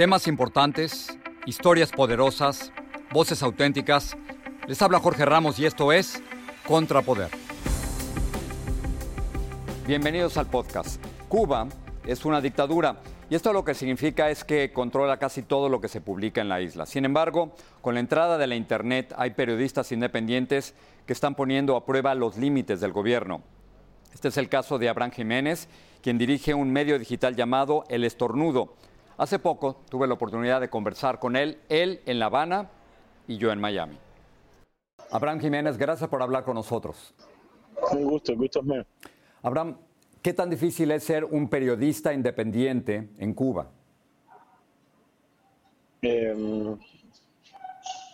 Temas importantes, historias poderosas, voces auténticas. Les habla Jorge Ramos y esto es Contrapoder. Bienvenidos al podcast. Cuba es una dictadura y esto lo que significa es que controla casi todo lo que se publica en la isla. Sin embargo, con la entrada de la Internet hay periodistas independientes que están poniendo a prueba los límites del gobierno. Este es el caso de Abraham Jiménez, quien dirige un medio digital llamado El Estornudo Hace poco tuve la oportunidad de conversar con él, él en La Habana y yo en Miami. Abraham Jiménez, gracias por hablar con nosotros. Un gusto, el gusto es mío. Abraham, ¿qué tan difícil es ser un periodista independiente en Cuba? Em,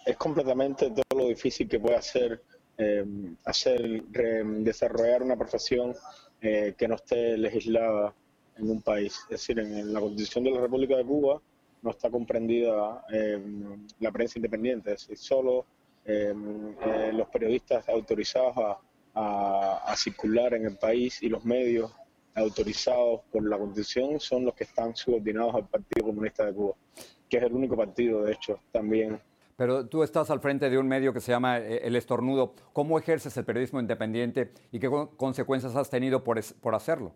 es completamente todo lo difícil que puede hacer, em, hacer desarrollar una profesión eh, que no esté legislada en un país. Es decir, en, la Constitución de la República de Cuba no está comprendida eh, la prensa independiente, es decir, solo eh, eh, los periodistas autorizados a, circular en el país y los medios autorizados por la Constitución son los que están subordinados al Partido Comunista de Cuba, que es el único partido, de hecho, también. Pero tú estás al frente de un medio que se llama El Estornudo. ¿Cómo ejerces el periodismo independiente y qué consecuencias has tenido por, por hacerlo?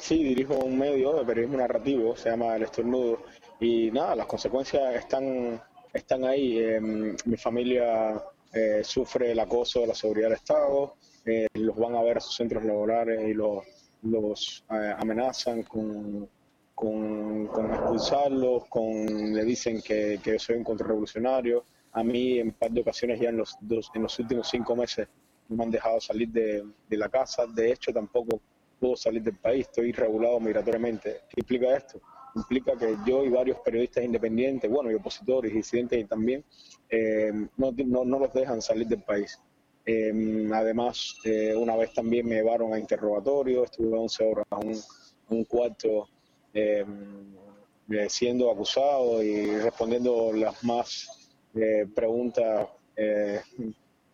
Sí, dirijo un medio de periodismo narrativo, se llama El Estornudo, y nada, las consecuencias están, están ahí. Em, mi familia eh, sufre el acoso de la seguridad del Estado, eh, los van a ver a sus centros laborales y los, los eh, amenazan con, con, expulsarlos, con, le dicen que, que soy un contrarrevolucionario. A mí en un par de ocasiones ya en los, dos, en los últimos cinco meses me han dejado salir de, de la casa, de hecho tampoco puedo salir del país, estoy regulado migratoriamente. ¿Qué implica esto? Implica que yo y varios periodistas independientes, bueno, y opositores, disidentes también, eh, no, no, los dejan salir del país. Eh, además, eh, una vez también me llevaron a interrogatorio, estuve 11 horas en un, un, cuarto siendo acusado y respondiendo las más preguntas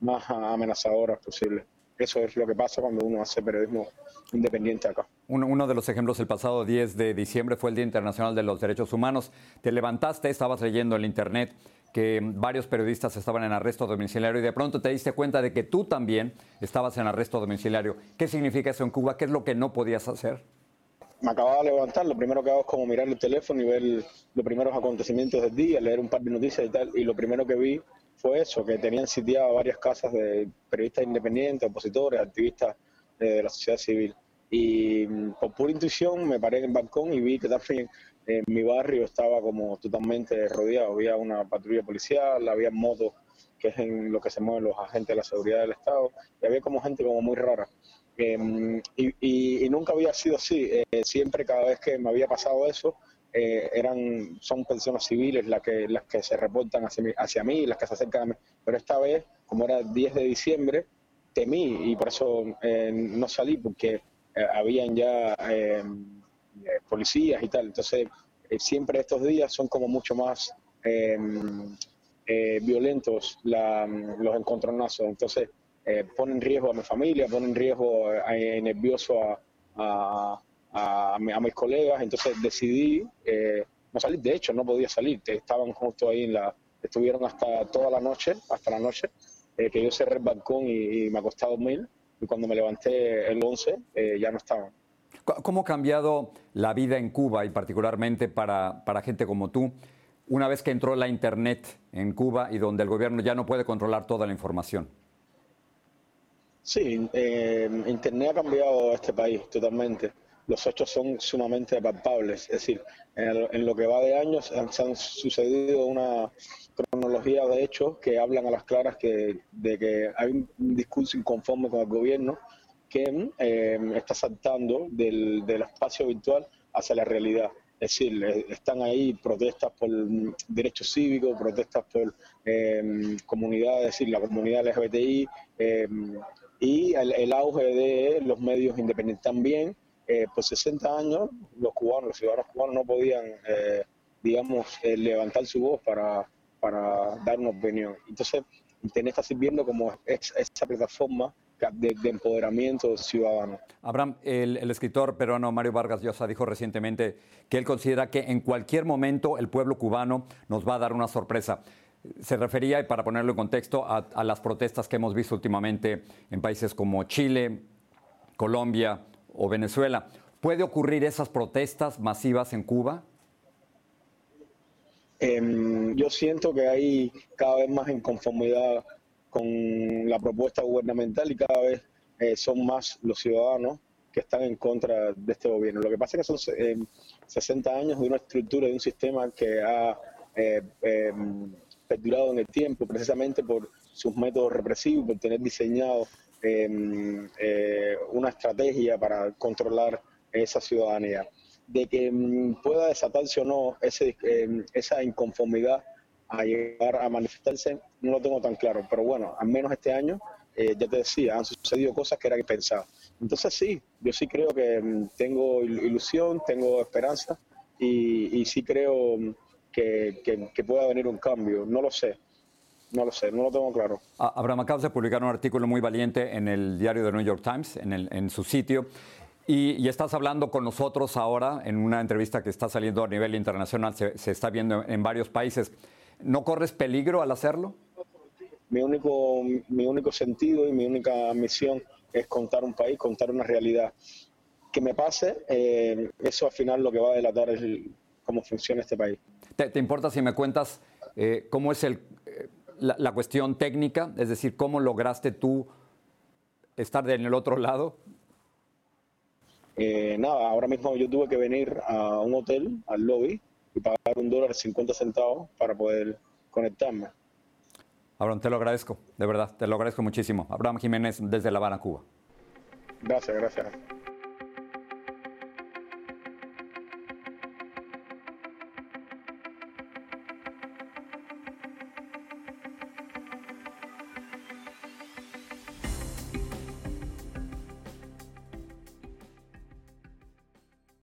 más amenazadoras posibles. Eso es lo que pasa cuando uno hace periodismo independiente acá. Uno, de los ejemplos el pasado 10 de diciembre fue el Día Internacional de los Derechos Humanos. Te levantaste, estabas leyendo en internet que varios periodistas estaban en arresto domiciliario y de pronto te diste cuenta de que tú también estabas en arresto domiciliario. ¿Qué significa eso en Cuba? ¿Qué es lo que no podías hacer? Me acababa de levantar, lo primero que hago es como mirar el teléfono y ver los primeros acontecimientos del día, leer un par de noticias y tal, y lo primero que vi fue eso, que tenían sitiado varias casas de periodistas independientes, opositores, activistas de la sociedad civil. Y mm, por pura intuición me paré en el balcón y vi que también en mi barrio estaba como totalmente rodeado. Había una patrulla policial, había motos, que es en lo que se mueven los agentes de la seguridad del Estado, y había como gente como muy rara. Em, y, nunca había sido así. Eh, siempre, cada vez que me había pasado eso, eh, eran son personas civiles las que las que se reportan hacia mí, hacia mí, las que se acercan a mí. Pero esta vez, como era el 10 de diciembre, temí y por eso eh, no salí, porque eh, habían ya em, policías y tal. Entonces, siempre estos días son como mucho más violentos los encontronazos. Entonces, ponen en riesgo a mi familia, ponen en riesgo nervioso a a, mis colegas, entonces decidí eh, no salir, de hecho no podía salir, estaban justo ahí en la, estuvieron hasta toda la noche, hasta la noche, eh, que yo cerré el balcón y, me acosté a dormir, y cuando me levanté el 11 eh, ya no estaban. ¿Cómo ha cambiado la vida en Cuba y particularmente para, para gente como tú una vez que entró la Internet en Cuba y donde el gobierno ya no puede controlar toda la información? Sí, Internet ha cambiado este país totalmente los hechos son sumamente palpables. Es decir, en, lo que va de años han, han, sucedido una cronología de hechos que hablan a las claras que, de que hay un, discurso inconforme con el gobierno que eh, está saltando del, espacio virtual hacia la realidad. Es decir, están ahí protestas por derechos cívicos, protestas por eh, comunidades, es decir, la comunidad LGBTI eh, y el, auge de los medios independientes también, eh, por 60 años los cubanos, los ciudadanos cubanos no podían, eh, digamos, eh, levantar su voz para, para dar una opinión. Entonces, Internet está sirviendo como esa plataforma de, empoderamiento ciudadano. Abraham, el, el, escritor peruano Mario Vargas Llosa dijo recientemente que él considera que en cualquier momento el pueblo cubano nos va a dar una sorpresa. Se refería, y para ponerlo en contexto, a, a las protestas que hemos visto últimamente en países como Chile, Colombia o Venezuela. ¿Puede ocurrir esas protestas masivas en Cuba? Em, yo siento que hay cada vez más inconformidad con la propuesta gubernamental y cada vez eh, son más los ciudadanos que están en contra de este gobierno. Lo que pasa es que son 60 em, años de una estructura, de un sistema que ha eh, em, perdurado en el tiempo precisamente por sus métodos represivos, por tener diseñado eh, una estrategia para controlar esa ciudadanía de que mm, pueda desatarse o no ese, em, esa inconformidad a llegar a manifestarse, no lo tengo tan claro. Pero bueno, al menos este año, eh, ya te decía, han sucedido cosas que era que pensaba. Entonces sí, yo sí creo que tengo ilusión, tengo esperanza y, sí creo mm, que, que, pueda venir un cambio. No lo sé, no lo sé, no lo tengo claro. Abraham acabas de publicar un artículo muy valiente en el diario The New York Times, en, el, en su sitio, y, estás hablando con nosotros ahora en una entrevista que está saliendo a nivel internacional, se, está viendo en varios países. ¿No corres peligro al hacerlo? Mi único, mi único sentido y mi única misión es contar un país, contar una realidad. Que me pase, eh, eso al final lo que va a delatar es cómo funciona este país. ¿Te, importa si me cuentas eh, cómo es el, la, la, cuestión técnica? Es decir, ¿cómo lograste tú estar en el otro lado? Eh, nada, ahora mismo yo tuve que venir a un hotel, al lobby, y pagar un dólar 50 centavos para poder conectarme. Abraham, te lo agradezco, de verdad, te lo agradezco muchísimo. Abraham Jiménez desde La Habana, Cuba. Gracias, gracias.